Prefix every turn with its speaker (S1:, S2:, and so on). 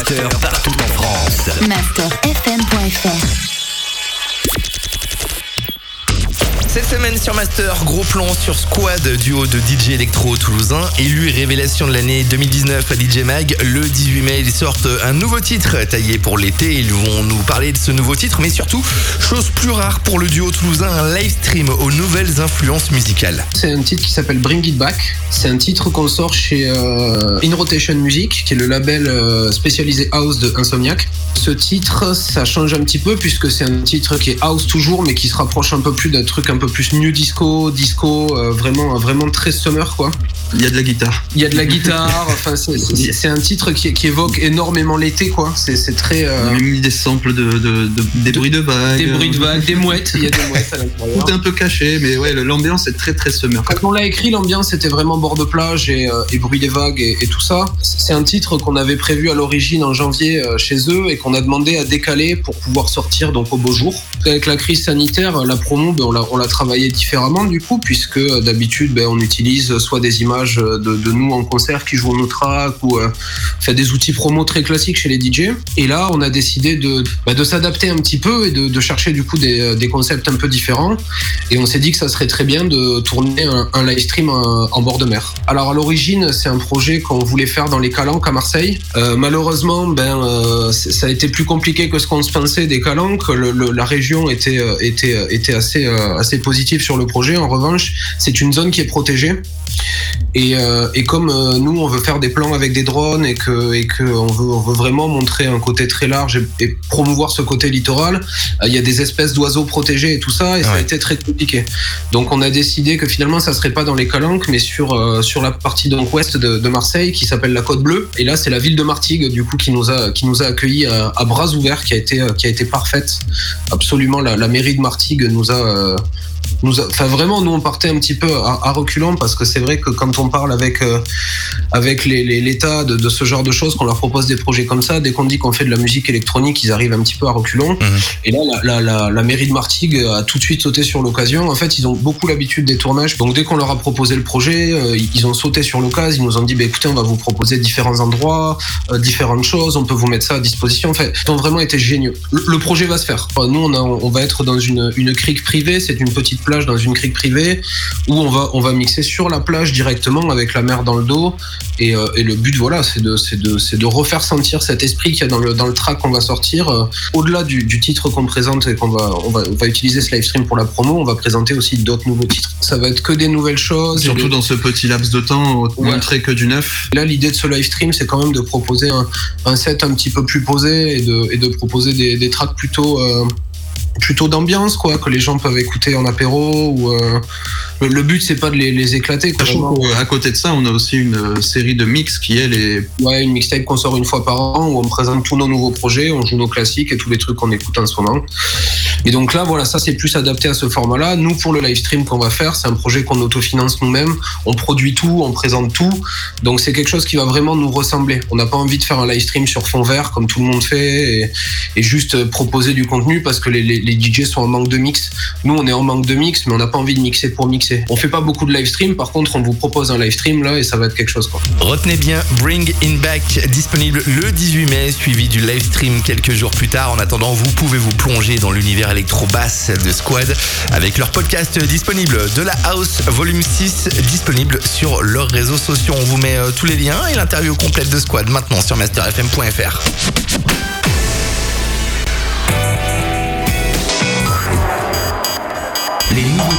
S1: Master partout en France.
S2: masterfm.fr
S3: Cette semaine sur Master, gros plan sur Squad, duo de DJ électro toulousain, élu révélation de l'année 2019 à DJ Mag. Le 18 mai, ils sortent un nouveau titre taillé pour l'été. Ils vont nous parler de ce nouveau titre, mais surtout, chose plus rare pour le duo toulousain, un live stream aux nouvelles influences musicales.
S4: C'est un titre qui s'appelle Bring It Back. C'est un titre qu'on sort chez euh, In Rotation Music, qui est le label euh, spécialisé house de Insomniac. Ce titre, ça change un petit peu puisque c'est un titre qui est house toujours, mais qui se rapproche un peu plus d'un truc un peu plus new disco, disco, euh, vraiment, vraiment très summer quoi.
S5: Il y a de la guitare.
S4: Il y a de la guitare. enfin, c'est- un titre qui, qui évoque énormément l'été quoi. C'est très euh,
S5: a mis des samples de, de- de- des bruits de vagues.
S4: des bruits de vagues, des mouettes. Il y a des mouettes à l'intérieur.
S5: Tout est un peu caché, mais ouais, l'ambiance est très très summer.
S4: Quand on l'a écrit, l'ambiance était vraiment bord de plage et, euh, et bruit des vagues et, et tout ça. C'est un titre qu'on avait prévu à l'origine en janvier euh, chez eux et qu'on a demandé à décaler pour pouvoir sortir donc au beau jour. Avec la crise sanitaire, la promo, ben, on l'a- on l'a travaillé différemment du coup, puisque euh, d'habitude ben, on utilise soit des images de, de nous en concert qui jouons nos tracks ou euh, fait des outils promo très classiques chez les DJ. Et là, on a décidé de, bah, de s'adapter un petit peu et de, chercher du coup des, des concepts un peu différents. Et on s'est dit que ça serait très bien de tourner un, live stream euh, en bord de mer. Alors à l'origine, c'est un projet qu'on voulait faire dans les Calanques à Marseille. Euh, malheureusement, ben euh, ça a été plus compliqué que ce qu'on se pensait des Calanques. La région était euh, était euh, était assez euh, assez positive sur le projet. En revanche, c'est une zone qui est protégée. Et, euh, et comme euh, nous, on veut faire des plans avec des drones et que, et que on, veut, on veut vraiment montrer un côté très large et, et promouvoir ce côté littoral, euh, il y a des espèces d'oiseaux protégés et tout ça, et ça a été très compliqué. Donc on a décidé que finalement, ça serait pas dans les Calanques, mais sur, euh, sur la partie donc ouest de, de Marseille qui s'appelle la Côte Bleue. Et là, c'est la ville de Martigues, du coup, qui nous a, qui nous a accueillis à, à bras ouverts, qui a été, euh, qui a été parfaite. Absolument, la, la mairie de Martigues nous a, euh, nous a- enfin vraiment nous on partait un petit peu à, à reculons parce que c'est vrai que quand on parle avec euh, avec les- les- l'état de, de ce genre de choses qu'on leur propose des projets comme ça dès qu'on dit qu'on fait de la musique électronique ils arrivent un petit peu à reculons. Et là la, la, la, la mairie de Martigues a tout de suite sauté sur l'occasion. En fait ils ont beaucoup l'habitude des tournages. Donc dès qu'on leur a proposé le projet euh, ils ont sauté sur l'occasion. Ils nous ont dit bah, écoutez on va vous proposer différents endroits euh, différentes choses. On peut vous mettre ça à disposition. En fait ils ont vraiment été géniaux. Le, le projet va se faire. Enfin, nous on, a, on va être dans une, une crique privée. C'est une petite plage dans une crique privée où on va on va mixer sur la plage directement avec la mer dans le dos et, euh, et le but voilà c'est de de de refaire sentir cet esprit qu'il y a dans le dans le track qu'on va sortir euh, au-delà du, du titre qu'on présente et qu'on va on va on va utiliser ce live stream pour la promo on va présenter aussi d'autres nouveaux titres ça va être que des nouvelles choses
S5: Surtout
S4: des-
S5: dans ce petit laps de temps,
S4: Ouais.
S5: montrer que du neuf.
S4: Là, l'idée de ce live stream, c'est quand même de proposer un, un set un petit peu plus posé et de, et de proposer des, des tracks plutôt, euh, plutôt d'ambiance, quoi, que les gens peuvent écouter en apéro. Ou, euh, le, le but, c'est pas de les, les éclater.
S5: Sachant qu'à côté de ça, on a aussi une euh, série de mix qui, est
S4: Ouais, une mixtape qu'on sort une fois par an où on présente tous nos nouveaux projets, on joue nos classiques et tous les trucs qu'on écoute en ce moment. Et donc là, voilà, ça c'est plus adapté à ce format-là. Nous, pour le live stream qu'on va faire, c'est un projet qu'on autofinance nous-mêmes. On produit tout, on présente tout. Donc c'est quelque chose qui va vraiment nous ressembler. On n'a pas envie de faire un live stream sur fond vert comme tout le monde fait et, et juste proposer du contenu parce que les, les, les DJ sont en manque de mix. Nous, on est en manque de mix, mais on n'a pas envie de mixer pour mixer. On fait pas beaucoup de live stream. Par contre, on vous propose un live stream là et ça va être quelque chose quoi.
S3: Retenez bien Bring In Back disponible le 18 mai, suivi du live stream quelques jours plus tard. En attendant, vous pouvez vous plonger dans l'univers électro-basse de Squad avec leur podcast disponible de la House Volume 6 disponible sur leurs réseaux sociaux. On vous met euh, tous les liens et l'interview complète de Squad maintenant sur masterfm.fr.
S1: 礼。